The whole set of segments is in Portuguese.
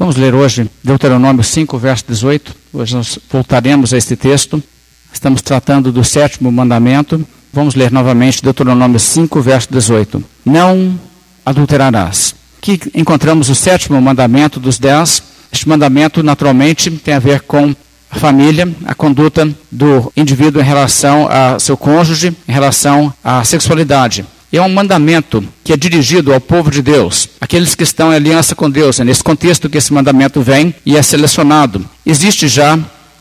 Vamos ler hoje Deuteronômio 5, verso 18. Hoje nós voltaremos a este texto. Estamos tratando do sétimo mandamento. Vamos ler novamente Deuteronômio 5, verso 18. Não adulterarás. Aqui encontramos o sétimo mandamento dos dez. Este mandamento, naturalmente, tem a ver com a família, a conduta do indivíduo em relação a seu cônjuge, em relação à sexualidade. É um mandamento que é dirigido ao povo de Deus, aqueles que estão em aliança com Deus. É nesse contexto que esse mandamento vem e é selecionado. Existe já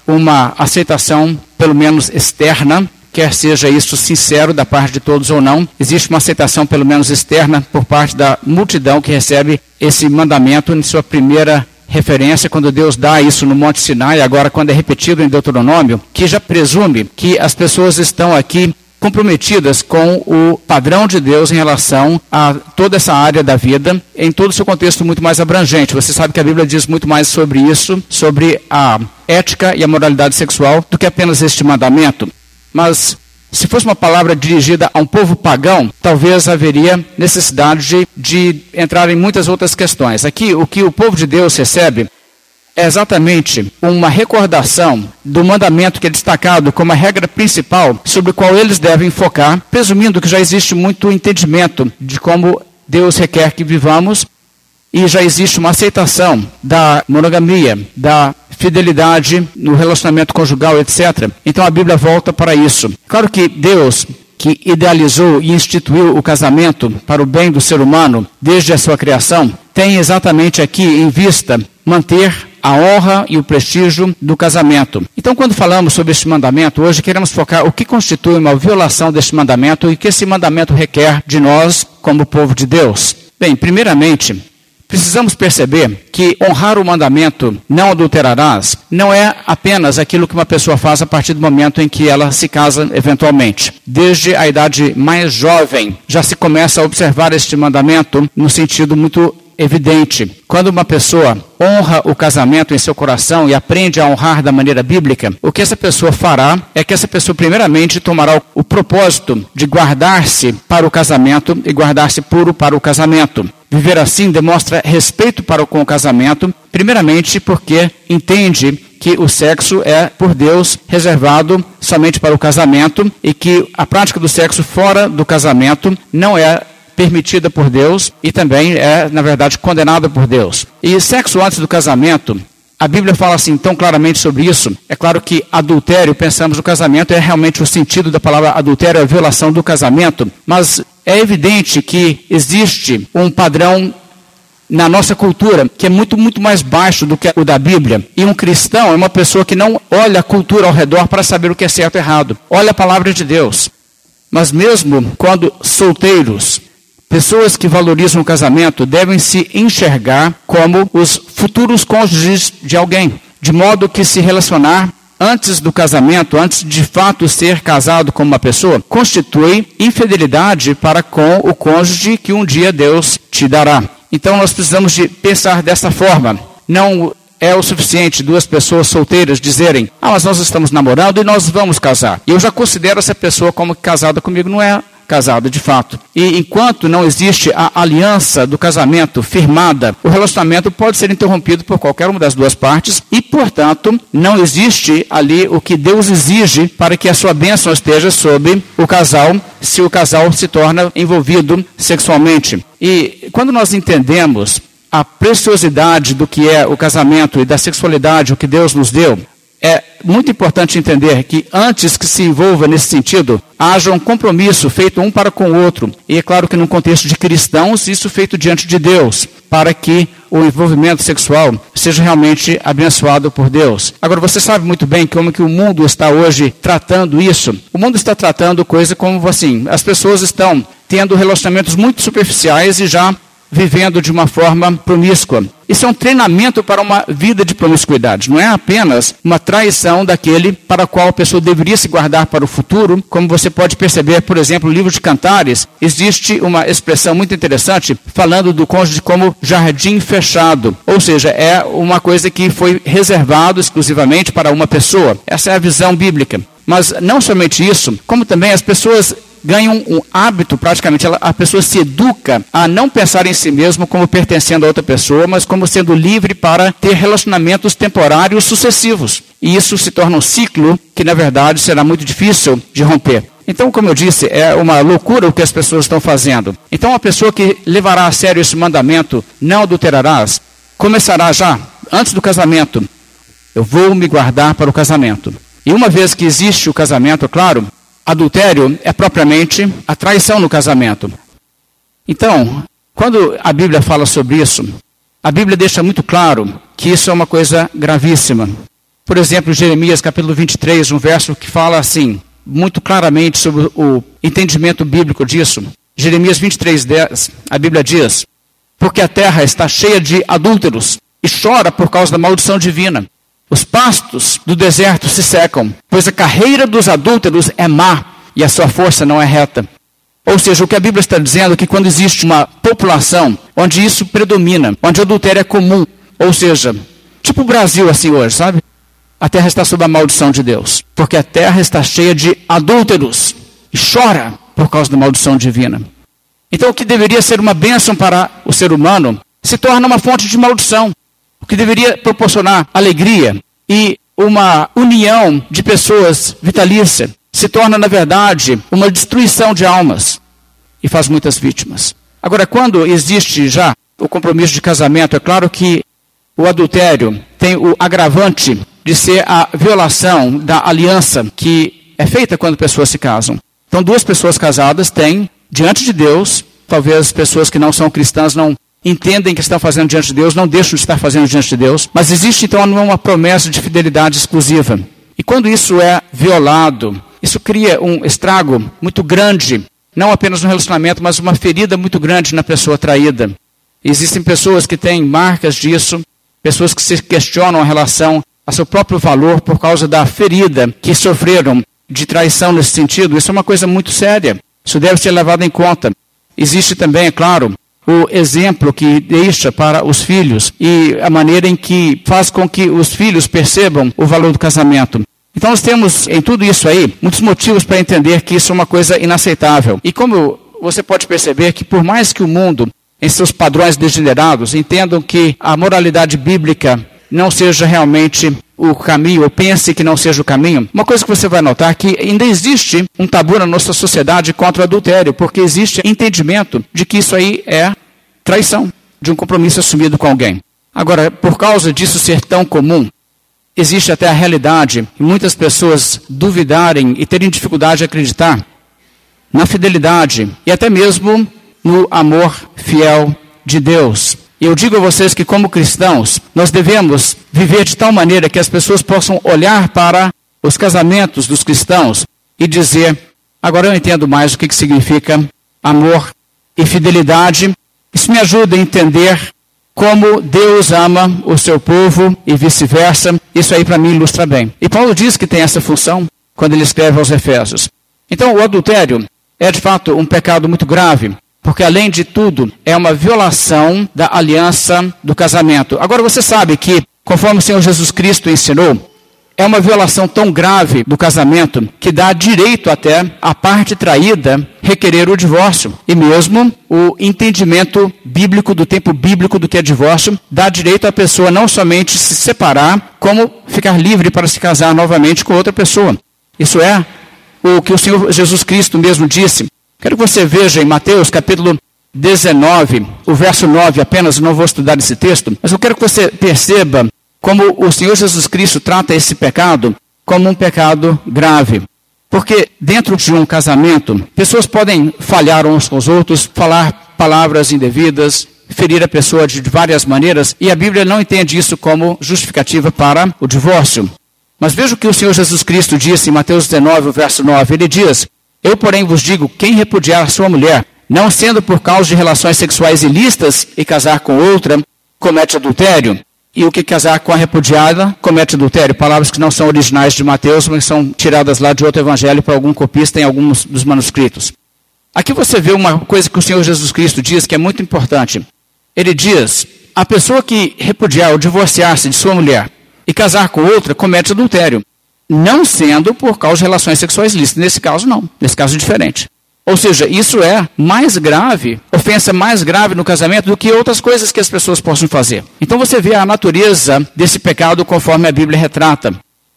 uma aceitação, pelo menos externa, quer seja isso sincero da parte de todos ou não, existe uma aceitação, pelo menos externa, por parte da multidão que recebe esse mandamento em sua primeira referência quando Deus dá isso no Monte Sinai, agora quando é repetido em Deuteronômio, que já presume que as pessoas estão aqui comprometidas com o padrão de Deus em relação a toda essa área da vida, em todo o seu contexto muito mais abrangente. Você sabe que a Bíblia diz muito mais sobre isso, sobre a ética e a moralidade sexual, do que apenas este mandamento. Mas se fosse uma palavra dirigida a um povo pagão, talvez haveria necessidade de, de entrar em muitas outras questões. Aqui, o que o povo de Deus recebe é exatamente uma recordação do mandamento que é destacado como a regra principal sobre o qual eles devem focar, presumindo que já existe muito entendimento de como Deus requer que vivamos e já existe uma aceitação da monogamia, da fidelidade no relacionamento conjugal, etc. Então a Bíblia volta para isso. Claro que Deus que idealizou e instituiu o casamento para o bem do ser humano desde a sua criação, tem exatamente aqui em vista manter a honra e o prestígio do casamento. Então, quando falamos sobre este mandamento, hoje queremos focar o que constitui uma violação deste mandamento e o que esse mandamento requer de nós como povo de Deus. Bem, primeiramente, Precisamos perceber que honrar o mandamento não adulterarás não é apenas aquilo que uma pessoa faz a partir do momento em que ela se casa eventualmente. Desde a idade mais jovem já se começa a observar este mandamento no sentido muito evidente. Quando uma pessoa honra o casamento em seu coração e aprende a honrar da maneira bíblica, o que essa pessoa fará é que essa pessoa, primeiramente, tomará o propósito de guardar-se para o casamento e guardar-se puro para o casamento. Viver assim demonstra respeito para com o casamento, primeiramente porque entende que o sexo é, por Deus, reservado somente para o casamento e que a prática do sexo fora do casamento não é permitida por Deus e também é, na verdade, condenada por Deus. E sexo antes do casamento, a Bíblia fala assim tão claramente sobre isso. É claro que adultério, pensamos no casamento, é realmente o sentido da palavra adultério, é a violação do casamento, mas é evidente que existe um padrão na nossa cultura, que é muito, muito mais baixo do que o da Bíblia. E um cristão é uma pessoa que não olha a cultura ao redor para saber o que é certo e errado. Olha a palavra de Deus. Mas mesmo quando solteiros, Pessoas que valorizam o casamento devem se enxergar como os futuros cônjuges de alguém, de modo que se relacionar antes do casamento, antes de fato ser casado com uma pessoa, constitui infidelidade para com o cônjuge que um dia Deus te dará. Então nós precisamos de pensar dessa forma. Não é o suficiente duas pessoas solteiras dizerem: "Ah, mas nós estamos namorando e nós vamos casar". E eu já considero essa pessoa como casada comigo, não é casado de fato. E enquanto não existe a aliança do casamento firmada, o relacionamento pode ser interrompido por qualquer uma das duas partes e, portanto, não existe ali o que Deus exige para que a sua bênção esteja sobre o casal, se o casal se torna envolvido sexualmente. E quando nós entendemos a preciosidade do que é o casamento e da sexualidade, o que Deus nos deu, é muito importante entender que antes que se envolva nesse sentido, haja um compromisso feito um para com o outro. E é claro que num contexto de cristãos, isso feito diante de Deus, para que o envolvimento sexual seja realmente abençoado por Deus. Agora, você sabe muito bem como que o mundo está hoje tratando isso. O mundo está tratando coisa como assim, as pessoas estão tendo relacionamentos muito superficiais e já vivendo de uma forma promíscua. Isso é um treinamento para uma vida de promiscuidade. Não é apenas uma traição daquele para qual a pessoa deveria se guardar para o futuro. Como você pode perceber, por exemplo, no livro de Cantares, existe uma expressão muito interessante falando do cônjuge como jardim fechado. Ou seja, é uma coisa que foi reservado exclusivamente para uma pessoa. Essa é a visão bíblica. Mas não somente isso, como também as pessoas ganham um hábito, praticamente, ela, a pessoa se educa a não pensar em si mesmo como pertencendo a outra pessoa, mas como sendo livre para ter relacionamentos temporários sucessivos. E isso se torna um ciclo que, na verdade, será muito difícil de romper. Então, como eu disse, é uma loucura o que as pessoas estão fazendo. Então, a pessoa que levará a sério esse mandamento, não adulterarás, começará já, antes do casamento. Eu vou me guardar para o casamento. E uma vez que existe o casamento, claro, adultério é propriamente a traição no casamento. Então, quando a Bíblia fala sobre isso, a Bíblia deixa muito claro que isso é uma coisa gravíssima. Por exemplo, Jeremias capítulo 23, um verso que fala assim, muito claramente sobre o entendimento bíblico disso. Jeremias 23, 10, a Bíblia diz: Porque a terra está cheia de adúlteros e chora por causa da maldição divina. Os pastos do deserto se secam, pois a carreira dos adúlteros é má e a sua força não é reta. Ou seja, o que a Bíblia está dizendo é que quando existe uma população onde isso predomina, onde o adultério é comum, ou seja, tipo o Brasil assim hoje, sabe? A terra está sob a maldição de Deus, porque a terra está cheia de adúlteros e chora por causa da maldição divina. Então, o que deveria ser uma bênção para o ser humano se torna uma fonte de maldição o que deveria proporcionar alegria e uma união de pessoas vitalícia, se torna, na verdade, uma destruição de almas e faz muitas vítimas. Agora, quando existe já o compromisso de casamento, é claro que o adultério tem o agravante de ser a violação da aliança que é feita quando pessoas se casam. Então, duas pessoas casadas têm, diante de Deus, talvez pessoas que não são cristãs não entendem que estão fazendo diante de Deus, não deixam de estar fazendo diante de Deus, mas existe então uma promessa de fidelidade exclusiva. E quando isso é violado, isso cria um estrago muito grande, não apenas no relacionamento, mas uma ferida muito grande na pessoa traída. Existem pessoas que têm marcas disso, pessoas que se questionam a relação a seu próprio valor por causa da ferida que sofreram de traição nesse sentido. Isso é uma coisa muito séria. Isso deve ser levado em conta. Existe também, é claro, o exemplo que deixa para os filhos e a maneira em que faz com que os filhos percebam o valor do casamento. Então nós temos em tudo isso aí muitos motivos para entender que isso é uma coisa inaceitável. E como você pode perceber que por mais que o mundo em seus padrões degenerados entendam que a moralidade bíblica não seja realmente o caminho, ou pense que não seja o caminho, uma coisa que você vai notar é que ainda existe um tabu na nossa sociedade contra o adultério, porque existe entendimento de que isso aí é traição, de um compromisso assumido com alguém. Agora, por causa disso ser tão comum, existe até a realidade de muitas pessoas duvidarem e terem dificuldade de acreditar na fidelidade e até mesmo no amor fiel de Deus. E eu digo a vocês que, como cristãos, nós devemos viver de tal maneira que as pessoas possam olhar para os casamentos dos cristãos e dizer: agora eu entendo mais o que, que significa amor e fidelidade. Isso me ajuda a entender como Deus ama o seu povo e vice-versa. Isso aí para mim ilustra bem. E Paulo diz que tem essa função quando ele escreve aos Efésios. Então, o adultério é de fato um pecado muito grave. Porque, além de tudo, é uma violação da aliança do casamento. Agora, você sabe que, conforme o Senhor Jesus Cristo ensinou, é uma violação tão grave do casamento que dá direito até à parte traída requerer o divórcio. E mesmo o entendimento bíblico, do tempo bíblico do que é divórcio, dá direito à pessoa não somente se separar, como ficar livre para se casar novamente com outra pessoa. Isso é o que o Senhor Jesus Cristo mesmo disse Quero que você veja em Mateus capítulo 19, o verso 9 apenas, não vou estudar esse texto, mas eu quero que você perceba como o Senhor Jesus Cristo trata esse pecado como um pecado grave. Porque dentro de um casamento, pessoas podem falhar uns com os outros, falar palavras indevidas, ferir a pessoa de várias maneiras, e a Bíblia não entende isso como justificativa para o divórcio. Mas veja o que o Senhor Jesus Cristo disse em Mateus 19, verso 9. Ele diz: eu, porém, vos digo: quem repudiar sua mulher, não sendo por causa de relações sexuais ilícitas e casar com outra, comete adultério. E o que casar com a repudiada comete adultério. Palavras que não são originais de Mateus, mas são tiradas lá de outro evangelho para algum copista em alguns dos manuscritos. Aqui você vê uma coisa que o Senhor Jesus Cristo diz que é muito importante. Ele diz: a pessoa que repudiar ou divorciar-se de sua mulher e casar com outra comete adultério não sendo por causa de relações sexuais lícitas. Nesse caso, não. Nesse caso, é diferente. Ou seja, isso é mais grave, ofensa mais grave no casamento do que outras coisas que as pessoas possam fazer. Então você vê a natureza desse pecado conforme a Bíblia retrata.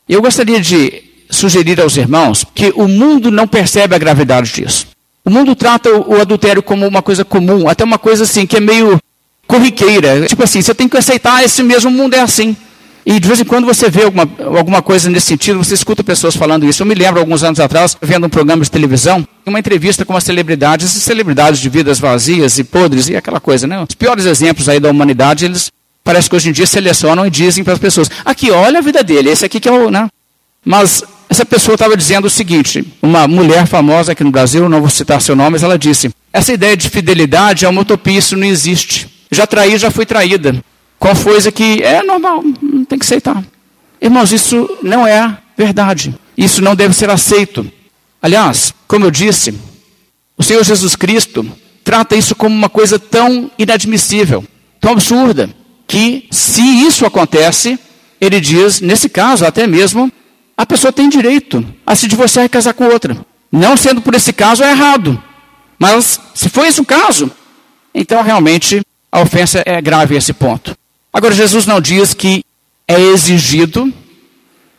Eu gostaria de sugerir aos irmãos que o mundo não percebe a gravidade disso. O mundo trata o adultério como uma coisa comum, até uma coisa assim que é meio corriqueira. Tipo assim, você tem que aceitar, esse mesmo mundo é assim. E de vez em quando você vê alguma, alguma coisa nesse sentido, você escuta pessoas falando isso. Eu me lembro, alguns anos atrás, vendo um programa de televisão, uma entrevista com uma celebridade, essas celebridades de vidas vazias e podres e aquela coisa, né? Os piores exemplos aí da humanidade, eles parece que hoje em dia selecionam e dizem para as pessoas: aqui, olha a vida dele, esse aqui que é o. Né? Mas essa pessoa estava dizendo o seguinte: uma mulher famosa aqui no Brasil, não vou citar seu nome, mas ela disse: essa ideia de fidelidade é uma utopia, isso não existe. Já traí, já fui traída. Qual coisa que é normal, não tem que aceitar. Irmãos, isso não é verdade. Isso não deve ser aceito. Aliás, como eu disse, o Senhor Jesus Cristo trata isso como uma coisa tão inadmissível, tão absurda, que se isso acontece, ele diz, nesse caso até mesmo, a pessoa tem direito a se divorciar e casar com outra. Não sendo por esse caso é errado. Mas se for esse o caso, então realmente a ofensa é grave a esse ponto. Agora, Jesus não diz que é exigido,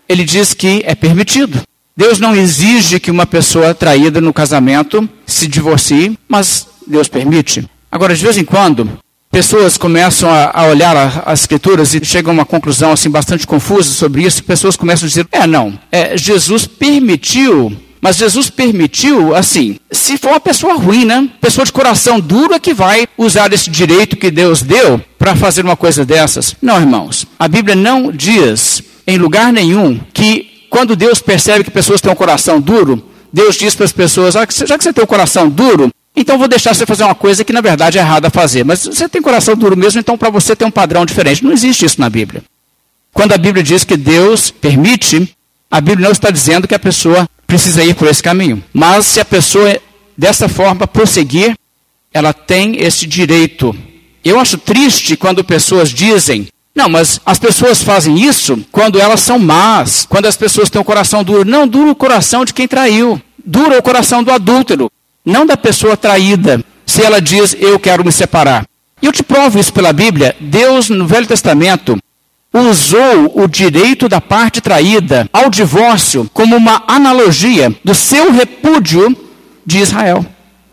ele diz que é permitido. Deus não exige que uma pessoa traída no casamento se divorcie, mas Deus permite. Agora, de vez em quando, pessoas começam a, olhar as escrituras e chegam a uma conclusão assim bastante confusa sobre isso. Pessoas começam a dizer: é, não, é, Jesus permitiu mas Jesus permitiu, assim, se for uma pessoa ruim, né? Pessoa de coração duro é que vai usar esse direito que Deus deu para fazer uma coisa dessas. Não, irmãos. A Bíblia não diz em lugar nenhum que quando Deus percebe que pessoas têm um coração duro, Deus diz para as pessoas: ah, já que você tem um coração duro, então vou deixar você fazer uma coisa que na verdade é errada a fazer. Mas você tem coração duro mesmo, então para você tem um padrão diferente. Não existe isso na Bíblia. Quando a Bíblia diz que Deus permite, a Bíblia não está dizendo que a pessoa precisa ir por esse caminho. Mas se a pessoa dessa forma prosseguir, ela tem esse direito. Eu acho triste quando pessoas dizem: não, mas as pessoas fazem isso quando elas são más, quando as pessoas têm o coração duro. Não, duro o coração de quem traiu. Duro o coração do adúltero, não da pessoa traída, se ela diz: eu quero me separar. E eu te provo isso pela Bíblia. Deus, no Velho Testamento, usou o direito da parte traída ao divórcio como uma analogia do seu repúdio de Israel.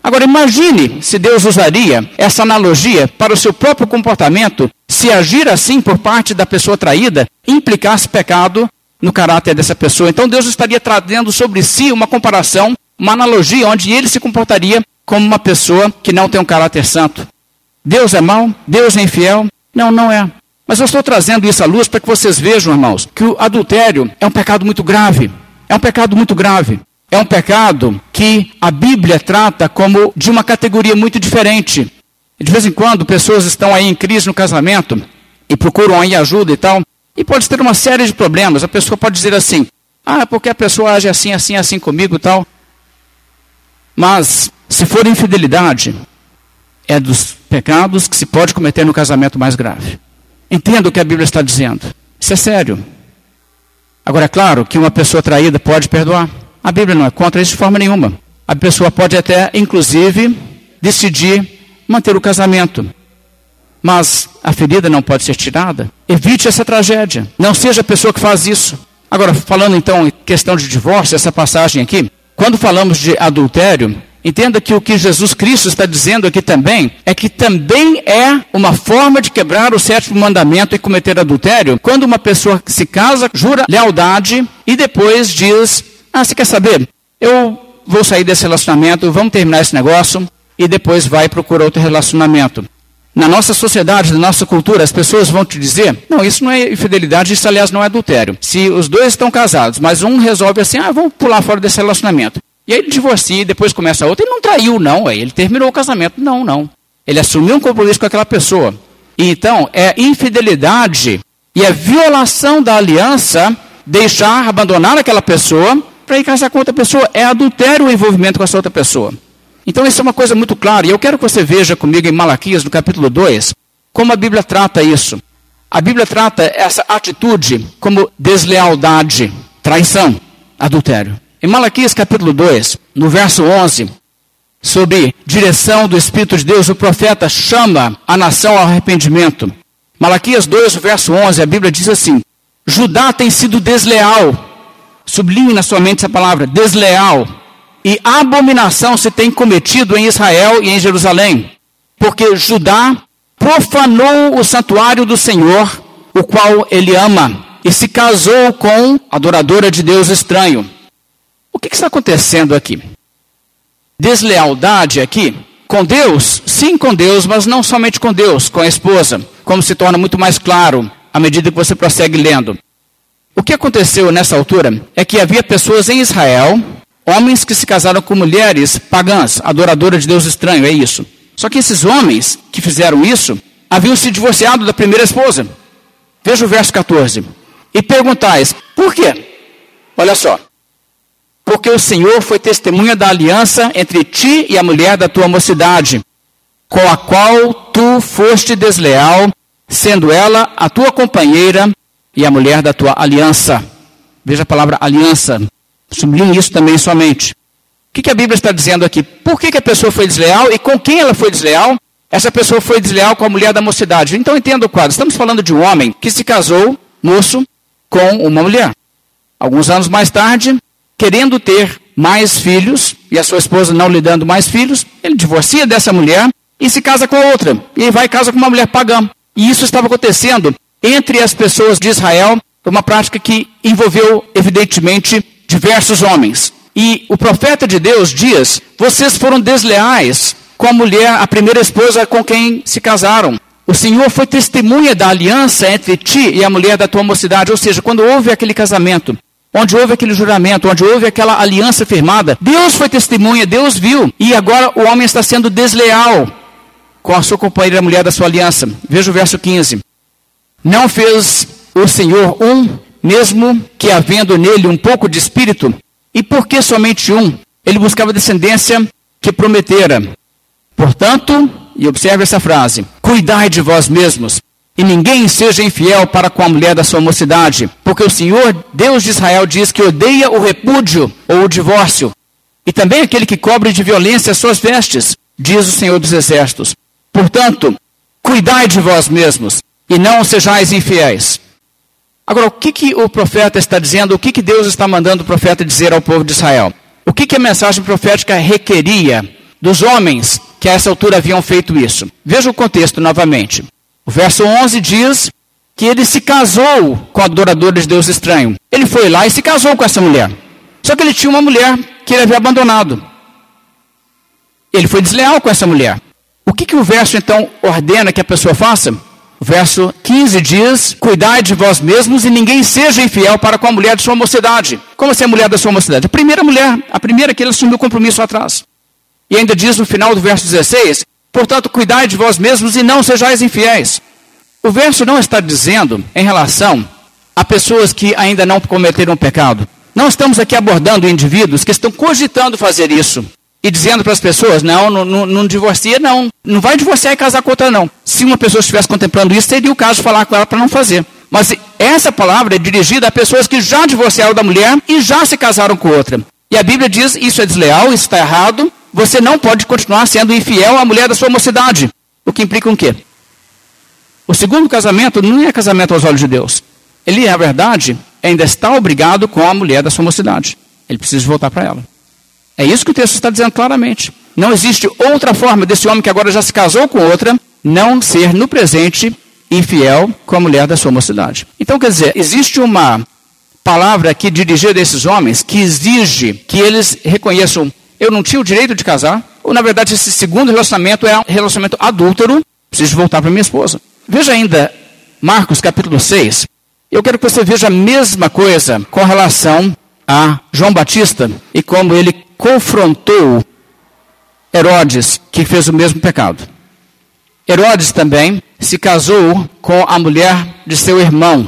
Agora imagine se Deus usaria essa analogia para o seu próprio comportamento, se agir assim por parte da pessoa traída implicasse pecado no caráter dessa pessoa. Então Deus estaria trazendo sobre si uma comparação, uma analogia onde ele se comportaria como uma pessoa que não tem um caráter santo. Deus é mau? Deus é infiel? Não, não é. Mas eu estou trazendo isso à luz para que vocês vejam, irmãos, que o adultério é um pecado muito grave. É um pecado muito grave. É um pecado que a Bíblia trata como de uma categoria muito diferente. De vez em quando, pessoas estão aí em crise no casamento e procuram aí ajuda e tal. E pode ter uma série de problemas. A pessoa pode dizer assim: ah, porque a pessoa age assim, assim, assim comigo e tal. Mas, se for infidelidade, é dos pecados que se pode cometer no casamento mais grave. Entenda o que a Bíblia está dizendo. Isso é sério. Agora, é claro que uma pessoa traída pode perdoar. A Bíblia não é contra isso de forma nenhuma. A pessoa pode até, inclusive, decidir manter o casamento. Mas a ferida não pode ser tirada. Evite essa tragédia. Não seja a pessoa que faz isso. Agora, falando então em questão de divórcio, essa passagem aqui, quando falamos de adultério, Entenda que o que Jesus Cristo está dizendo aqui também é que também é uma forma de quebrar o sétimo mandamento e cometer adultério quando uma pessoa se casa, jura lealdade e depois diz: Ah, você quer saber? Eu vou sair desse relacionamento, vamos terminar esse negócio e depois vai procurar outro relacionamento. Na nossa sociedade, na nossa cultura, as pessoas vão te dizer: não, isso não é infidelidade, isso aliás não é adultério. Se os dois estão casados, mas um resolve assim: ah, vamos pular fora desse relacionamento. E aí ele divorcia e depois começa outra. Ele não traiu, não. Aí ele terminou o casamento. Não, não. Ele assumiu um compromisso com aquela pessoa. Então, é infidelidade e é violação da aliança deixar, abandonar aquela pessoa para ir casar com outra pessoa. É adultério o envolvimento com essa outra pessoa. Então, isso é uma coisa muito clara. E eu quero que você veja comigo em Malaquias, no capítulo 2, como a Bíblia trata isso. A Bíblia trata essa atitude como deslealdade, traição, adultério. Em Malaquias capítulo 2, no verso 11, sob direção do Espírito de Deus, o profeta chama a nação ao arrependimento. Malaquias 2, verso 11, a Bíblia diz assim: Judá tem sido desleal. Sublinhe na sua mente essa palavra, desleal. E abominação se tem cometido em Israel e em Jerusalém. Porque Judá profanou o santuário do Senhor, o qual ele ama, e se casou com adoradora de Deus estranho. O que está acontecendo aqui? Deslealdade aqui com Deus? Sim, com Deus, mas não somente com Deus, com a esposa, como se torna muito mais claro à medida que você prossegue lendo. O que aconteceu nessa altura é que havia pessoas em Israel, homens que se casaram com mulheres pagãs, adoradoras de Deus estranho, é isso. Só que esses homens que fizeram isso haviam se divorciado da primeira esposa. Veja o verso 14. E perguntais, por quê? Olha só porque o Senhor foi testemunha da aliança entre ti e a mulher da tua mocidade, com a qual tu foste desleal, sendo ela a tua companheira e a mulher da tua aliança. Veja a palavra aliança. Sublinhe isso também somente. O que, a Bíblia está dizendo aqui? Por que a pessoa foi desleal e com quem ela foi desleal? Essa pessoa foi desleal com a mulher da mocidade. Então entenda o quadro. Estamos falando de um homem que se casou, moço, com uma mulher. Alguns anos mais tarde, querendo ter mais filhos, e a sua esposa não lhe dando mais filhos, ele divorcia dessa mulher e se casa com outra. E vai e casa com uma mulher pagã. E isso estava acontecendo entre as pessoas de Israel, uma prática que envolveu, evidentemente, diversos homens. E o profeta de Deus diz: vocês foram desleais com a mulher, a primeira esposa com quem se casaram. O Senhor foi testemunha da aliança entre ti e a mulher da tua mocidade. Ou seja, quando houve aquele casamento, onde houve aquele juramento, onde houve aquela aliança firmada, Deus foi testemunha, Deus viu, e agora o homem está sendo desleal com a sua companheira mulher da sua aliança. Veja o verso 15. Não fez o Senhor um, mesmo que havendo nele um pouco de espírito, e por que somente um? Ele buscava descendência que prometera. Portanto, e observe essa frase: cuidai de vós mesmos e ninguém seja infiel para com a mulher da sua mocidade, porque o Senhor, Deus de Israel, diz que odeia o repúdio ou o divórcio, e também aquele que cobre de violência as suas vestes, diz o Senhor dos Exércitos. Portanto, cuidai de vós mesmos, e não sejais infiéis. Agora, o que, que o profeta está dizendo? O que, que Deus está mandando o profeta dizer ao povo de Israel? O que, que a mensagem profética requeria dos homens que a essa altura haviam feito isso? Veja o contexto novamente. O verso 11 diz que ele se casou com a adoradora de Deus estranho. Ele foi lá e se casou com essa mulher. Só que ele tinha uma mulher que ele havia abandonado. Ele foi desleal com essa mulher. O que, que o verso então ordena que a pessoa faça? O verso 15 diz: Cuidai de vós mesmos e ninguém seja infiel para com a mulher de sua mocidade. Como assim a mulher da sua mocidade? A primeira mulher, a primeira que ele assumiu o compromisso atrás. E ainda diz no final do verso 16: Portanto, cuidai de vós mesmos e não sejais infiéis. O verso não está dizendo em relação a pessoas que ainda não cometeram pecado. Não estamos aqui abordando indivíduos que estão cogitando fazer isso e dizendo para as pessoas: não, não, não, não divorcia, não. Não vai divorciar e casar com outra, não. Se uma pessoa estivesse contemplando isso, seria o caso de falar com ela para não fazer. Mas essa palavra é dirigida a pessoas que já divorciaram da mulher e já se casaram com outra. E a Bíblia diz: isso é desleal, isso está errado, você não pode continuar sendo infiel à mulher da sua mocidade. O que implica o um quê? O segundo casamento não é casamento aos olhos de Deus. Ele, na verdade, ainda está obrigado com a mulher da sua mocidade. Ele precisa voltar para ela. É isso que o texto está dizendo claramente. Não existe outra forma desse homem que agora já se casou com outra não ser no presente infiel com a mulher da sua mocidade. Então, quer dizer, existe uma palavra aqui dirigida a esses homens que exige que eles reconheçam eu não tinha o direito de casar, ou na verdade esse segundo relacionamento é um relacionamento adúltero, preciso voltar para minha esposa. Veja ainda Marcos capítulo 6. Eu quero que você veja a mesma coisa com relação a João Batista e como ele confrontou Herodes, que fez o mesmo pecado. Herodes também se casou com a mulher de seu irmão.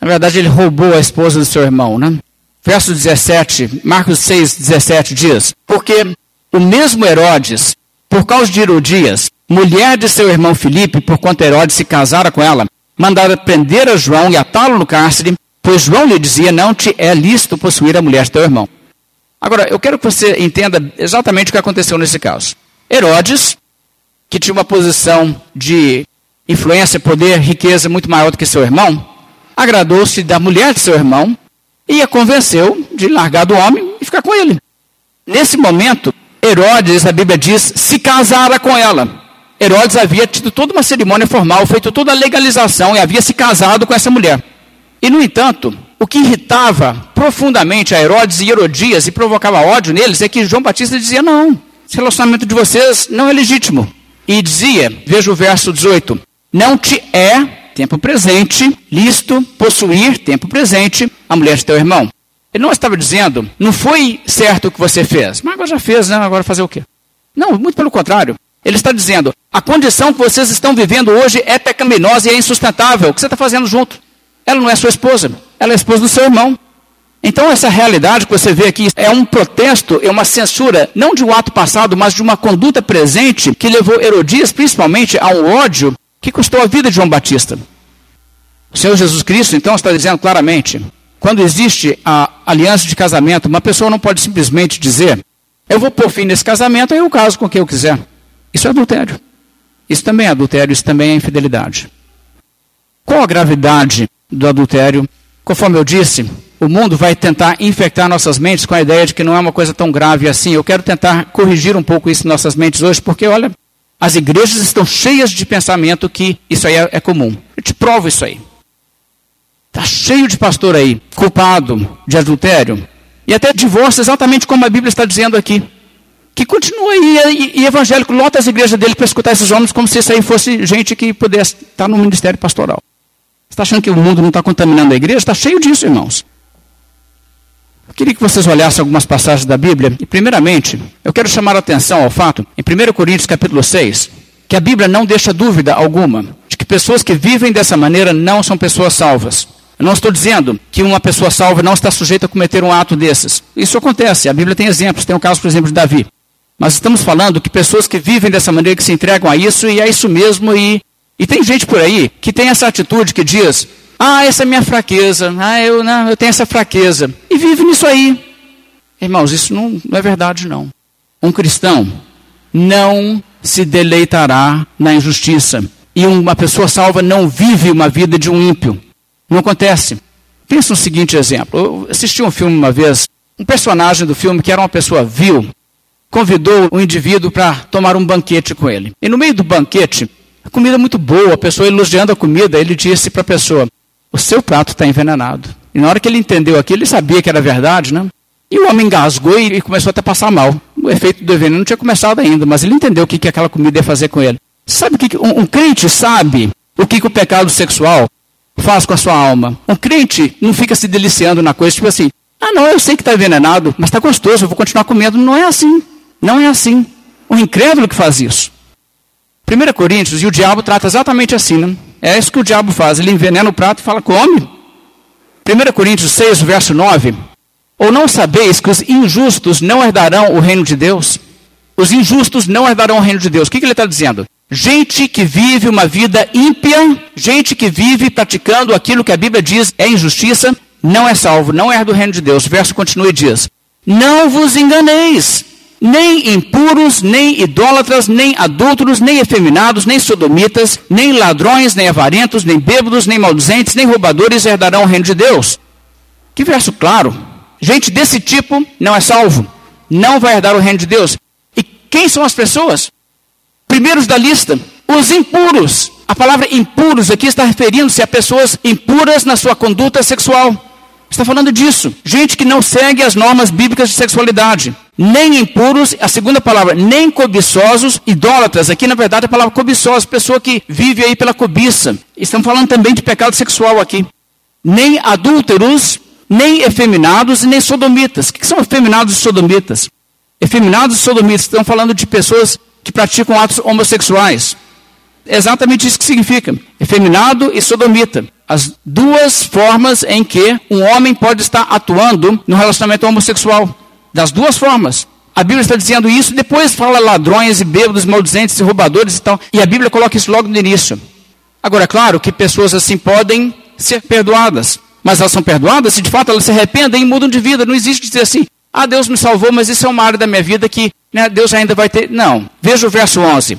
Na verdade, ele roubou a esposa do seu irmão, né? Verso 17, Marcos 6, 17 diz: Porque o mesmo Herodes, por causa de Herodias, mulher de seu irmão Filipe, por quanto Herodes se casara com ela, mandara prender a João e atá-lo no cárcere, pois João lhe dizia: Não te é lícito possuir a mulher de teu irmão. Agora, eu quero que você entenda exatamente o que aconteceu nesse caso. Herodes, que tinha uma posição de influência, poder, riqueza muito maior do que seu irmão, agradou-se da mulher de seu irmão e a convenceu de largar do homem e ficar com ele. Nesse momento, Herodes, a Bíblia diz, se casara com ela. Herodes havia tido toda uma cerimônia formal, feito toda a legalização e havia se casado com essa mulher. E, no entanto, o que irritava profundamente a Herodes e Herodias e provocava ódio neles é que João Batista dizia: não, esse relacionamento de vocês não é legítimo. E dizia, veja o verso 18: Não te é, tempo presente, lícito possuir, tempo presente, a mulher de teu irmão. Ele não estava dizendo, não foi certo o que você fez, mas agora já fez, né? agora fazer o quê? Não, muito pelo contrário. Ele está dizendo, a condição que vocês estão vivendo hoje é pecaminosa e é insustentável. O que você está fazendo junto? Ela não é sua esposa, ela é esposa do seu irmão. Então, essa realidade que você vê aqui é um protesto, é uma censura, não de um ato passado, mas de uma conduta presente que levou Herodias, principalmente, a um ódio que custou a vida de João Batista. O Senhor Jesus Cristo, então, está dizendo claramente: quando existe a aliança de casamento, uma pessoa não pode simplesmente dizer, eu vou pôr fim nesse casamento e eu caso com quem eu quiser. Isso é adultério. Isso também é adultério, isso também é infidelidade. Qual a gravidade do adultério. Conforme eu disse, o mundo vai tentar infectar nossas mentes com a ideia de que não é uma coisa tão grave assim. Eu quero tentar corrigir um pouco isso em nossas mentes hoje, porque olha, as igrejas estão cheias de pensamento que isso aí é, é comum. Eu te provo isso aí. Está cheio de pastor aí, culpado de adultério. E até divórcio, exatamente como a Bíblia está dizendo aqui. Que continua aí, e, e evangélico lota as igrejas dele para escutar esses homens como se isso aí fosse gente que pudesse estar no ministério pastoral está achando que o mundo não está contaminando a igreja? Está cheio disso, irmãos. Queria que vocês olhassem algumas passagens da Bíblia. E, primeiramente, eu quero chamar a atenção ao fato, em 1 Coríntios capítulo 6, que a Bíblia não deixa dúvida alguma de que pessoas que vivem dessa maneira não são pessoas salvas. Eu não estou dizendo que uma pessoa salva não está sujeita a cometer um ato desses. Isso acontece. A Bíblia tem exemplos. Tem o caso, por exemplo, de Davi. Mas estamos falando que pessoas que vivem dessa maneira, que se entregam a isso, e é isso mesmo, e e tem gente por aí que tem essa atitude que diz: Ah, essa é minha fraqueza, ah, eu, não, eu tenho essa fraqueza. E vive nisso aí. Irmãos, isso não, não é verdade, não. Um cristão não se deleitará na injustiça. E uma pessoa salva não vive uma vida de um ímpio. Não acontece. Pensa no seguinte exemplo. Eu assisti um filme uma vez, um personagem do filme que era uma pessoa vil, convidou um indivíduo para tomar um banquete com ele. E no meio do banquete, a comida é muito boa, a pessoa elogiando a comida, ele disse para a pessoa: O seu prato está envenenado. E na hora que ele entendeu aquilo, ele sabia que era verdade, né? E o homem engasgou e, começou até a passar mal. O efeito do veneno não tinha começado ainda, mas ele entendeu o que, que aquela comida ia fazer com ele. Sabe o que um, um crente sabe o que, que o pecado sexual faz com a sua alma? Um crente não fica se deliciando na coisa, tipo assim, ah não, eu sei que está envenenado, mas está gostoso, eu vou continuar comendo. Não é assim. Não é assim. O incrédulo que faz isso. 1 Coríntios, e o diabo trata exatamente assim, né? É isso que o diabo faz, ele envenena o prato e fala, come. 1 Coríntios 6, verso 9. Ou não sabeis que os injustos não herdarão o reino de Deus? Os injustos não herdarão o reino de Deus. O que, que ele está dizendo? Gente que vive uma vida ímpia, gente que vive praticando aquilo que a Bíblia diz é injustiça, não é salvo, não herda o reino de Deus. O verso continua e diz: Não vos enganeis nem impuros, nem idólatras, nem adúlteros, nem efeminados, nem sodomitas, nem ladrões, nem avarentos, nem bêbados, nem maldizentes, nem roubadores herdarão o reino de Deus. Que verso claro. Gente desse tipo não é salvo, não vai herdar o reino de Deus. E quem são as pessoas? Primeiros da lista, os impuros. A palavra impuros aqui está referindo-se a pessoas impuras na sua conduta sexual. Está falando disso. Gente que não segue as normas bíblicas de sexualidade. Nem impuros, a segunda palavra, nem cobiçosos, idólatras. Aqui, na verdade, a palavra cobiçosos, pessoa que vive aí pela cobiça. Estamos falando também de pecado sexual aqui. Nem adúlteros, nem efeminados e nem sodomitas. O que são efeminados e sodomitas? Efeminados e sodomitas estão falando de pessoas que praticam atos homossexuais. É exatamente isso que significa. Efeminado e sodomita as duas formas em que um homem pode estar atuando no relacionamento homossexual. Das duas formas. A Bíblia está dizendo isso, depois fala ladrões e bêbados, maldizentes e roubadores e tal. E a Bíblia coloca isso logo no início. Agora, é claro que pessoas assim podem ser perdoadas. Mas elas são perdoadas se de fato elas se arrependem e mudam de vida. Não existe dizer assim, Ah, Deus me salvou, mas isso é uma área da minha vida que né, Deus ainda vai ter. Não. Veja o verso 11.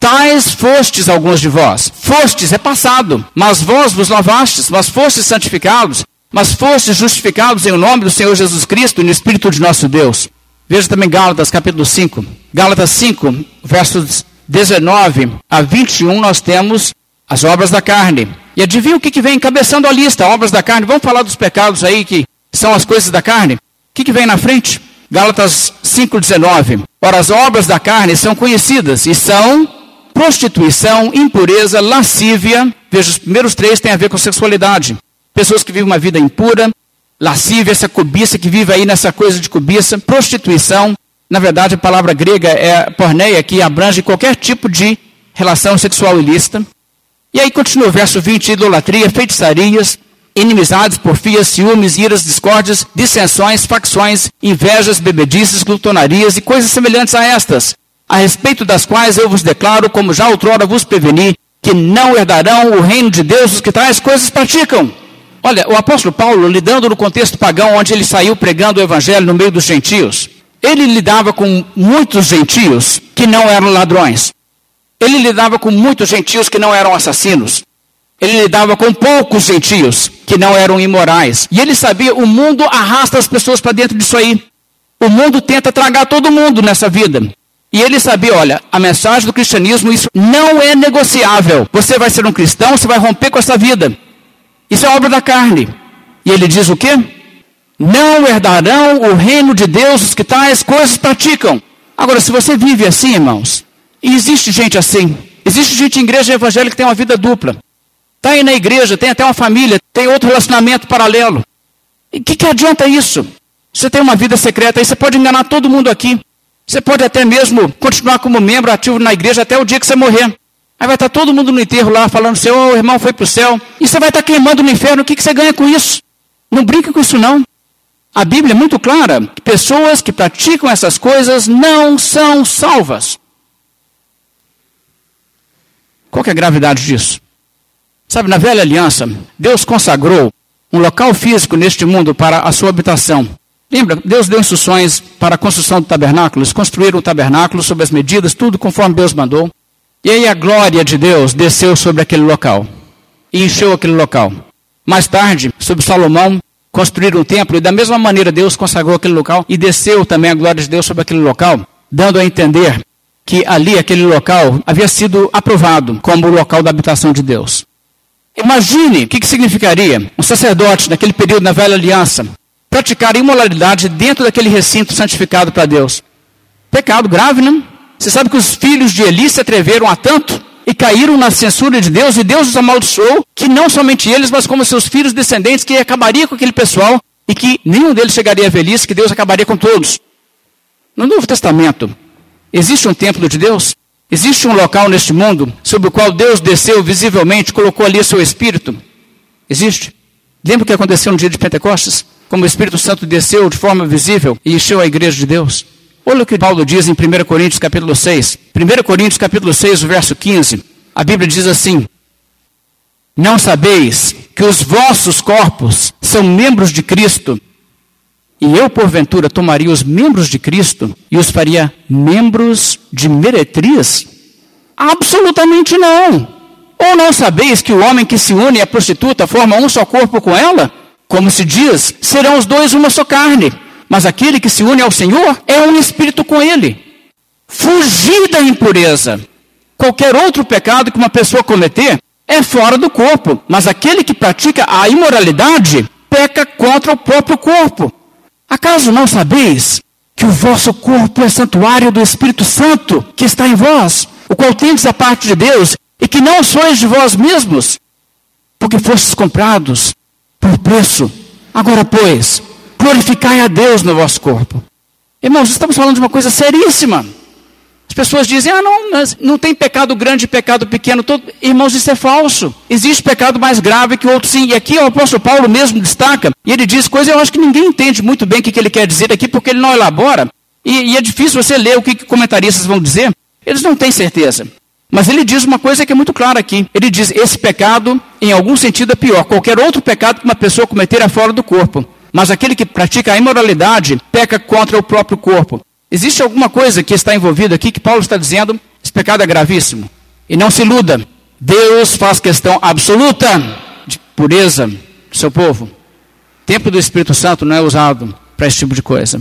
Tais fostes alguns de vós. Fostes é passado, mas vós vos lavastes, mas fostes santificados, mas fostes justificados em nome do Senhor Jesus Cristo e no Espírito de nosso Deus. Veja também Gálatas capítulo 5. Gálatas 5, versos 19 a 21, nós temos as obras da carne. E adivinha o que, que vem encabeçando a lista, obras da carne? Vamos falar dos pecados aí que são as coisas da carne? O que, que vem na frente? Gálatas 5,19. Ora, as obras da carne são conhecidas e são prostituição, impureza, lascívia. Veja, os primeiros três têm a ver com sexualidade. Pessoas que vivem uma vida impura, lascívia, essa cobiça que vive aí nessa coisa de cobiça, prostituição. Na verdade, a palavra grega é porneia, que abrange qualquer tipo de relação sexual ilícita. E aí continua o verso 20: idolatria, feitiçarias, inimizades, porfias, ciúmes, iras, discórdias, dissensões, facções, invejas, bebedices, glutonarias e coisas semelhantes a estas, a respeito das quais eu vos declaro, como já outrora vos preveni, que não herdarão o reino de Deus os que tais coisas praticam. Olha, o apóstolo Paulo, lidando no contexto pagão, onde ele saiu pregando o evangelho no meio dos gentios, ele lidava com muitos gentios que não eram ladrões. Ele lidava com muitos gentios que não eram assassinos. Ele lidava com poucos gentios que não eram imorais. E ele sabia, o mundo arrasta as pessoas para dentro disso aí. O mundo tenta tragar todo mundo nessa vida. E ele sabia, olha, a mensagem do cristianismo, isso não é negociável. Você vai ser um cristão, você vai romper com essa vida. Isso é obra da carne. E ele diz o quê? Não herdarão o reino de Deus os que tais coisas praticam. Agora, se você vive assim, irmãos, e existe gente assim, existe gente em igreja evangélica que tem uma vida dupla. Está aí na igreja, tem até uma família, tem outro relacionamento paralelo. E o que, que adianta isso? Você tem uma vida secreta, aí você pode enganar todo mundo aqui. Você pode até mesmo continuar como membro ativo na igreja até o dia que você morrer. Aí vai estar todo mundo no enterro lá falando, seu irmão foi para o céu. E você vai estar queimando no inferno. O que, que você ganha com isso? Não brinque com isso não. A Bíblia é muito clara. Pessoas que praticam essas coisas não são salvas. Qual é a gravidade disso? Sabe, na velha aliança, Deus consagrou um local físico neste mundo para a sua habitação. Lembra, Deus deu instruções para a construção do tabernáculo, eles construíram o tabernáculo sob as medidas, tudo conforme Deus mandou. E aí a glória de Deus desceu sobre aquele local e encheu aquele local. Mais tarde, sob Salomão, construíram um templo e da mesma maneira Deus consagrou aquele local e desceu também a glória de Deus sobre aquele local, dando a entender que ali, aquele local, havia sido aprovado como o local da habitação de Deus. Imagine o que, que significaria um sacerdote naquele período na velha aliança praticar imoralidade dentro daquele recinto santificado para Deus. Pecado grave, não? Você sabe que os filhos de Eli se atreveram a tanto e caíram na censura de Deus e Deus os amaldiçoou, que não somente eles, mas como seus filhos descendentes, que acabaria com aquele pessoal e que nenhum deles chegaria à velhice, que Deus acabaria com todos. No Novo Testamento, existe um templo de Deus? Existe um local neste mundo sobre o qual Deus desceu visivelmente, colocou ali seu Espírito? Existe? Lembra o que aconteceu no dia de Pentecostes? Como o Espírito Santo desceu de forma visível e encheu a igreja de Deus? Olha o que Paulo diz em 1 Coríntios capítulo 6. 1 Coríntios capítulo 6, verso 15. A Bíblia diz assim: Não sabeis que os vossos corpos são membros de Cristo? E eu, porventura, tomaria os membros de Cristo e os faria membros de meretriz? Absolutamente não. Ou não sabeis que o homem que se une à prostituta forma um só corpo com ela? Como se diz, serão os dois uma só carne. Mas aquele que se une ao Senhor é um espírito com ele. Fugir da impureza. Qualquer outro pecado que uma pessoa cometer é fora do corpo, mas aquele que pratica a imoralidade peca contra o próprio corpo. Acaso não sabeis que o vosso corpo é santuário do Espírito Santo que está em vós, o qual tendes a parte de Deus, que não sois de vós mesmos, porque fostes comprados por preço. Agora, pois, glorificai a Deus no vosso corpo. Irmãos, estamos falando de uma coisa seríssima. As pessoas dizem, ah, não, não tem pecado grande e pecado pequeno. Todo... Irmãos, isso é falso. Existe pecado mais grave que outro, sim. E aqui o apóstolo Paulo mesmo destaca, e ele diz coisa, eu acho que ninguém entende muito bem o que, ele quer dizer aqui, porque ele não elabora. E, e é difícil você ler o que, que comentaristas vão dizer. Eles não têm certeza. Mas ele diz uma coisa que é muito clara aqui. Ele diz: esse pecado, em algum sentido, é pior. Qualquer outro pecado que uma pessoa cometer é fora do corpo. mas aquele que pratica a imoralidade peca contra o próprio corpo. Existe alguma coisa que está envolvida aqui que Paulo está dizendo? Esse pecado é gravíssimo. E não se iluda. Deus faz questão absoluta de pureza do seu povo. O tempo do Espírito Santo não é usado para esse tipo de coisa.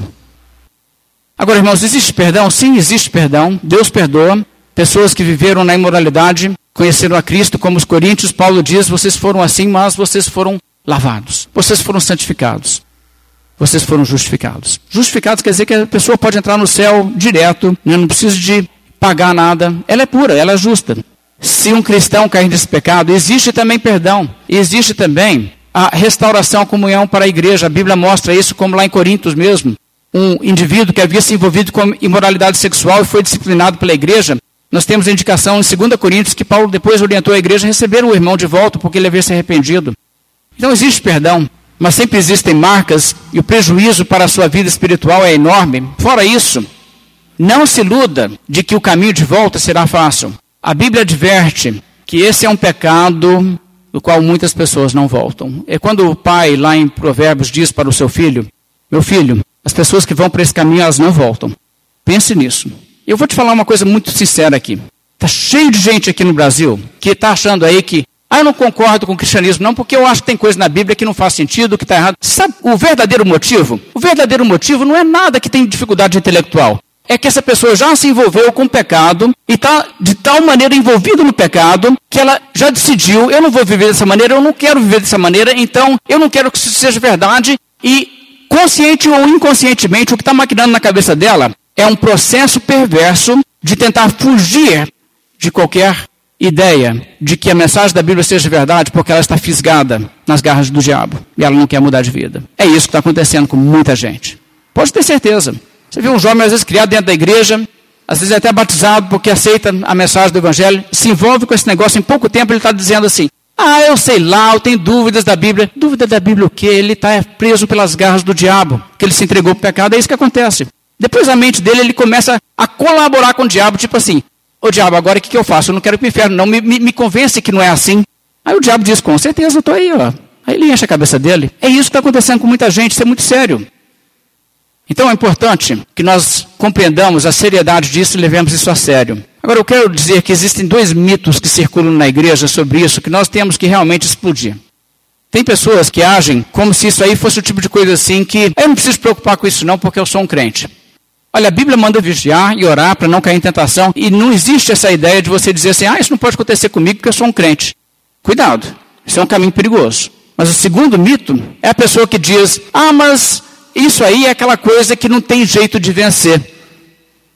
Agora, irmãos, existe perdão? Sim, existe perdão. Deus perdoa. Pessoas que viveram na imoralidade, conheceram a Cristo, como os coríntios, Paulo diz: vocês foram assim, mas vocês foram lavados. Vocês foram santificados. Vocês foram justificados. Justificados quer dizer que a pessoa pode entrar no céu direto, né? não precisa de pagar nada. Ela é pura, ela é justa. Se um cristão cair nesse pecado, existe também perdão. Existe também a restauração, a comunhão para a igreja. A Bíblia mostra isso, como lá em Coríntios mesmo. Um indivíduo que havia se envolvido com imoralidade sexual e foi disciplinado pela igreja. Nós temos a indicação em 2 Coríntios que Paulo depois orientou a igreja a receber o irmão de volta porque ele havia se arrependido. Então existe perdão, mas sempre existem marcas e o prejuízo para a sua vida espiritual é enorme. Fora isso, não se iluda de que o caminho de volta será fácil. A Bíblia adverte que esse é um pecado do qual muitas pessoas não voltam. É quando o pai, lá em Provérbios, diz para o seu filho: Meu filho, as pessoas que vão para esse caminho, elas não voltam. Pense nisso. Eu vou te falar uma coisa muito sincera aqui. Está cheio de gente aqui no Brasil que está achando aí que, ah, eu não concordo com o cristianismo, não, porque eu acho que tem coisa na Bíblia que não faz sentido, que está errado. Sabe o verdadeiro motivo? O verdadeiro motivo não é nada que tem dificuldade intelectual é que essa pessoa já se envolveu com o pecado e está de tal maneira envolvida no pecado que ela já decidiu: eu não vou viver dessa maneira, eu não quero viver dessa maneira, então eu não quero que isso seja verdade. E consciente ou inconscientemente, o que está maquinando na cabeça dela é um processo perverso de tentar fugir de qualquer ideia de que a mensagem da Bíblia seja verdade porque ela está fisgada nas garras do diabo e ela não quer mudar de vida. É isso que está acontecendo com muita gente. Pode ter certeza. Você vê um jovem, às vezes, criado dentro da igreja, às vezes até batizado porque aceita a mensagem do Evangelho, se envolve com esse negócio, em pouco tempo ele está dizendo assim: Ah, eu sei lá, eu tenho dúvidas da Bíblia. Dúvida da Bíblia o quê? Ele está preso pelas garras do diabo, que ele se entregou para o pecado, é isso que acontece. Depois a mente dele, ele começa a colaborar com o diabo, tipo assim: Ô diabo, agora o que, que eu faço? Eu não quero ir para o inferno, não, me, me, me convence que não é assim. Aí o diabo diz: Com certeza, eu estou aí, ó. Aí ele enche a cabeça dele. É isso que está acontecendo com muita gente, isso é muito sério. Então é importante que nós compreendamos a seriedade disso e levemos isso a sério. Agora eu quero dizer que existem dois mitos que circulam na igreja sobre isso que nós temos que realmente explodir. Tem pessoas que agem como se isso aí fosse o tipo de coisa assim que eu não preciso preocupar com isso não porque eu sou um crente. Olha, a Bíblia manda vigiar e orar para não cair em tentação e não existe essa ideia de você dizer assim, ah, isso não pode acontecer comigo porque eu sou um crente. Cuidado, isso é um caminho perigoso. Mas o segundo mito é a pessoa que diz, ah, mas isso aí é aquela coisa que não tem jeito de vencer.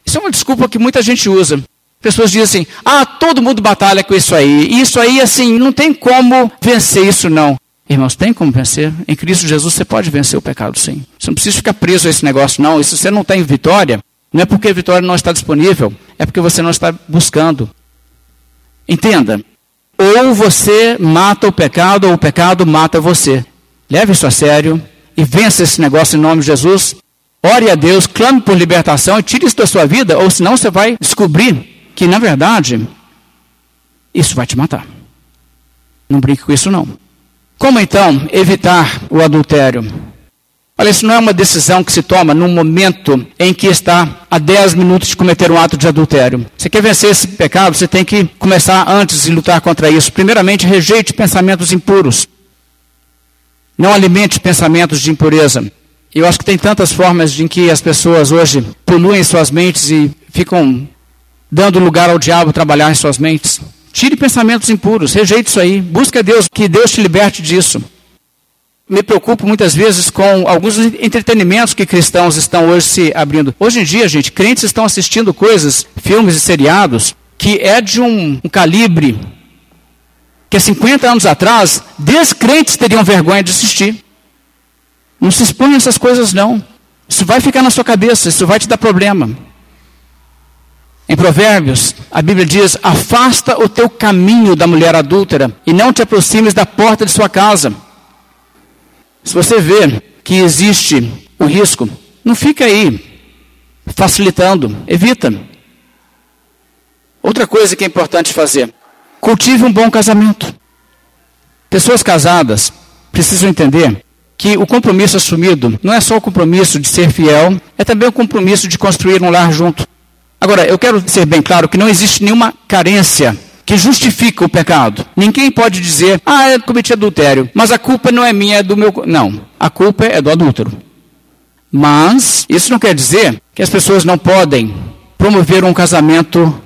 Isso é uma desculpa que muita gente usa. Pessoas dizem assim: ah, todo mundo batalha com isso aí. Isso aí, assim, não tem como vencer isso, não. Irmãos, tem como vencer? Em Cristo Jesus você pode vencer o pecado, sim. Você não precisa ficar preso a esse negócio, não. E se você não tem vitória, não é porque a vitória não está disponível, é porque você não está buscando. Entenda. Ou você mata o pecado, ou o pecado mata você. Leve isso a sério e vença esse negócio em nome de Jesus. Ore a Deus, clame por libertação e tire isso da sua vida, ou senão você vai descobrir que, na verdade, isso vai te matar. Não brinque com isso, não. Como então evitar o adultério? Olha, isso não é uma decisão que se toma num momento em que está a 10 minutos de cometer um ato de adultério. Você quer vencer esse pecado, você tem que começar antes de lutar contra isso. Primeiramente, rejeite pensamentos impuros. Não alimente pensamentos de impureza. Eu acho que tem tantas formas de em que as pessoas hoje poluem suas mentes e ficam dando lugar ao diabo trabalhar em suas mentes. Tire pensamentos impuros, rejeite isso aí. Busque a Deus, que Deus te liberte disso. Me preocupo muitas vezes com alguns entretenimentos que cristãos estão hoje se abrindo. Hoje em dia, gente, crentes estão assistindo coisas, filmes e seriados, que é de um, um calibre que 50 anos atrás, descrentes teriam vergonha de assistir. Não se expõe a essas coisas, não. Isso vai ficar na sua cabeça, isso vai te dar problema. Em Provérbios, a Bíblia diz: Afasta o teu caminho da mulher adúltera e não te aproximes da porta de sua casa. Se você vê que existe o risco, não fica aí facilitando, evita. Outra coisa que é importante fazer: Cultive um bom casamento. Pessoas casadas precisam entender que o compromisso assumido não é só o compromisso de ser fiel, é também o compromisso de construir um lar junto. Agora, eu quero ser bem claro que não existe nenhuma carência que justifica o pecado. Ninguém pode dizer, ah, eu cometi adultério, mas a culpa não é minha, é do meu. Não, a culpa é do adúltero. Mas isso não quer dizer que as pessoas não podem promover um casamento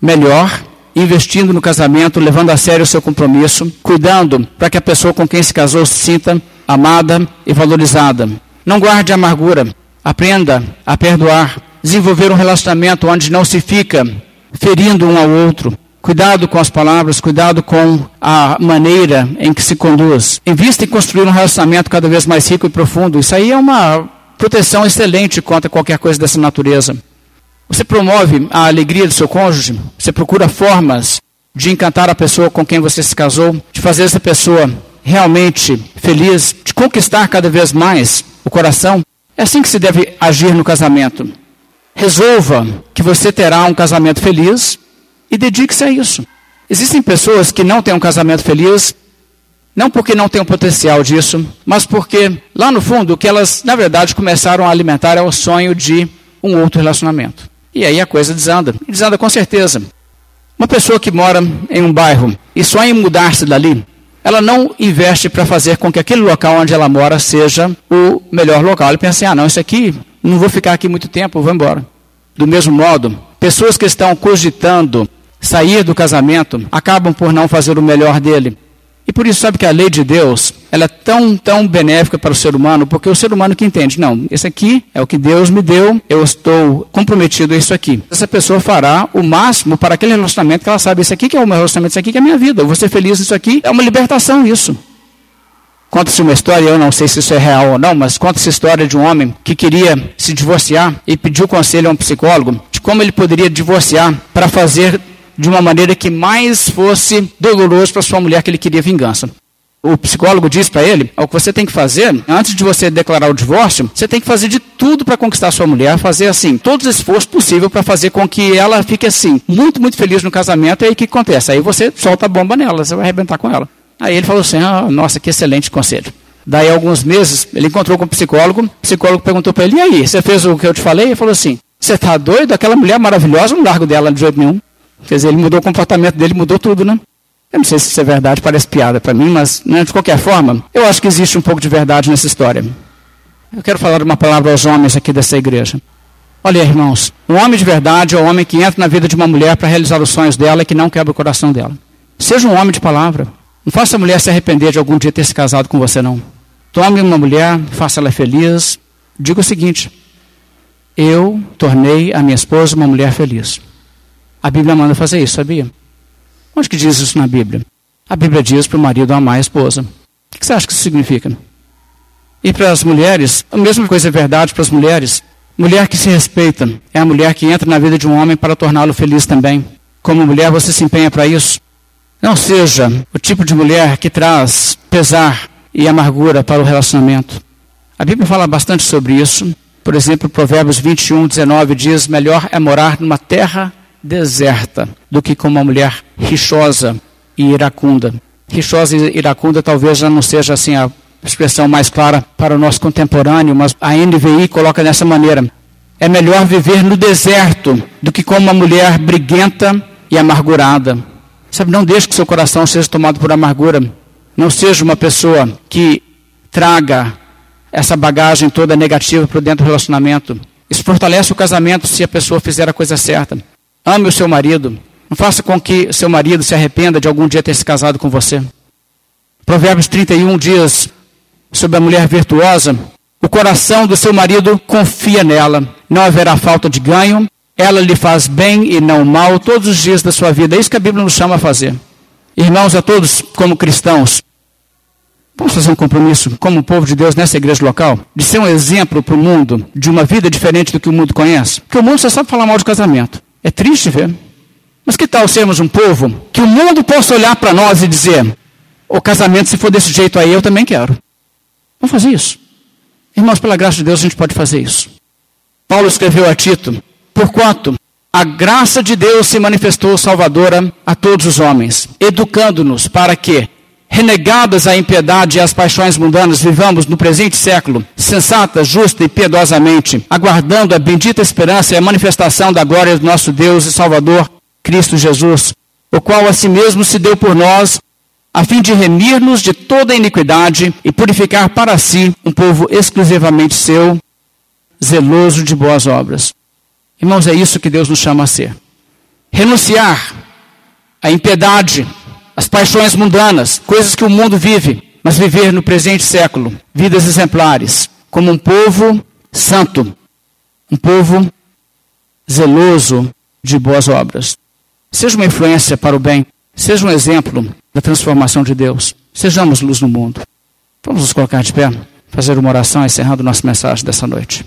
melhor, investindo no casamento, levando a sério o seu compromisso, cuidando para que a pessoa com quem se casou se sinta amada e valorizada. Não guarde amargura, aprenda a perdoar, desenvolver um relacionamento onde não se fica ferindo um ao outro. Cuidado com as palavras, cuidado com a maneira em que se conduz. Invista em construir um relacionamento cada vez mais rico e profundo. Isso aí é uma proteção excelente contra qualquer coisa dessa natureza. Você promove a alegria do seu cônjuge, você procura formas de encantar a pessoa com quem você se casou, de fazer essa pessoa realmente feliz, de conquistar cada vez mais o coração. É assim que se deve agir no casamento. Resolva que você terá um casamento feliz e dedique-se a isso. Existem pessoas que não têm um casamento feliz, não porque não têm o potencial disso, mas porque, lá no fundo, o que elas, na verdade, começaram a alimentar é o sonho de um outro relacionamento. E aí a coisa desanda. Desanda com certeza. Uma pessoa que mora em um bairro e sonha em mudar-se dali, ela não investe para fazer com que aquele local onde ela mora seja o melhor local. Ela pensa assim, ah, não, isso aqui, não vou ficar aqui muito tempo, vou embora. Do mesmo modo, pessoas que estão cogitando sair do casamento acabam por não fazer o melhor dele. E por isso sabe que a lei de Deus, ela é tão, tão benéfica para o ser humano, porque o ser humano que entende, não, esse aqui é o que Deus me deu, eu estou comprometido a isso aqui. Essa pessoa fará o máximo para aquele relacionamento que ela sabe, isso aqui que é o meu relacionamento, isso aqui que é a minha vida, eu vou ser feliz nisso aqui, é uma libertação isso. Conta-se uma história, eu não sei se isso é real ou não, mas conta-se a história de um homem que queria se divorciar e pediu conselho a um psicólogo de como ele poderia divorciar para fazer de uma maneira que mais fosse doloroso para sua mulher que ele queria vingança. O psicólogo diz para ele: o que você tem que fazer, antes de você declarar o divórcio, você tem que fazer de tudo para conquistar sua mulher, fazer assim, todo o esforço possível para fazer com que ela fique assim, muito, muito feliz no casamento. E aí o que acontece? Aí você solta a bomba nela, você vai arrebentar com ela. Aí ele falou assim: ah, nossa, que excelente conselho. Daí, alguns meses, ele encontrou com o psicólogo. O psicólogo perguntou para ele: e aí, você fez o que eu te falei? Ele falou assim: você está doido? Aquela mulher maravilhosa, não largo dela de jeito nenhum. Quer dizer, ele mudou o comportamento dele, mudou tudo, né? Eu não sei se isso é verdade, parece piada para mim, mas né, de qualquer forma, eu acho que existe um pouco de verdade nessa história. Eu quero falar uma palavra aos homens aqui dessa igreja. Olha, irmãos, um homem de verdade é o um homem que entra na vida de uma mulher para realizar os sonhos dela e que não quebra o coração dela. Seja um homem de palavra. Não faça a mulher se arrepender de algum dia ter se casado com você, não. Tome uma mulher, faça ela feliz. Diga o seguinte: eu tornei a minha esposa uma mulher feliz. A Bíblia manda fazer isso, sabia? Onde que diz isso na Bíblia? A Bíblia diz para o marido amar a esposa. O que você acha que isso significa? E para as mulheres, a mesma coisa é verdade para as mulheres. Mulher que se respeita é a mulher que entra na vida de um homem para torná-lo feliz também. Como mulher, você se empenha para isso. Não seja o tipo de mulher que traz pesar e amargura para o relacionamento. A Bíblia fala bastante sobre isso. Por exemplo, Provérbios 21, 19 diz: Melhor é morar numa terra deserta do que com uma mulher rixosa e iracunda. Rixosa e iracunda talvez já não seja assim a expressão mais clara para o nosso contemporâneo, mas a NVI coloca dessa maneira: é melhor viver no deserto do que com uma mulher briguenta e amargurada. Sabe, não deixe que seu coração seja tomado por amargura. Não seja uma pessoa que traga essa bagagem toda negativa para dentro do relacionamento. Isso fortalece o casamento se a pessoa fizer a coisa certa. Ame o seu marido. Não faça com que seu marido se arrependa de algum dia ter se casado com você. Provérbios 31 diz sobre a mulher virtuosa: o coração do seu marido confia nela, não haverá falta de ganho, ela lhe faz bem e não mal todos os dias da sua vida. É isso que a Bíblia nos chama a fazer. Irmãos, a todos, como cristãos, vamos fazer um compromisso, como povo de Deus nessa igreja local, de ser um exemplo para o mundo de uma vida diferente do que o mundo conhece. Porque o mundo só sabe falar mal de casamento. É triste ver. Mas que tal sermos um povo que o mundo possa olhar para nós e dizer: o casamento, se for desse jeito aí, eu também quero. Vamos fazer isso. Irmãos, pela graça de Deus, a gente pode fazer isso. Paulo escreveu a Tito: Porquanto a graça de Deus se manifestou salvadora a todos os homens, educando-nos para que, renegadas à impiedade e às paixões mundanas, vivamos no presente século, sensata, justa e piedosamente, aguardando a bendita esperança e a manifestação da glória do nosso Deus e Salvador, Cristo Jesus, o qual a si mesmo se deu por nós, a fim de remir-nos de toda iniquidade e purificar para si um povo exclusivamente seu, zeloso de boas obras. Irmãos, é isso que Deus nos chama a ser. Renunciar à impiedade, às paixões mundanas, coisas que o mundo vive, mas viver no presente século, vidas exemplares, como um povo santo, um povo zeloso de boas obras. Seja uma influência para o bem, seja um exemplo da transformação de Deus. Sejamos luz no mundo. Vamos nos colocar de pé, fazer uma oração encerrando nossa mensagem dessa noite.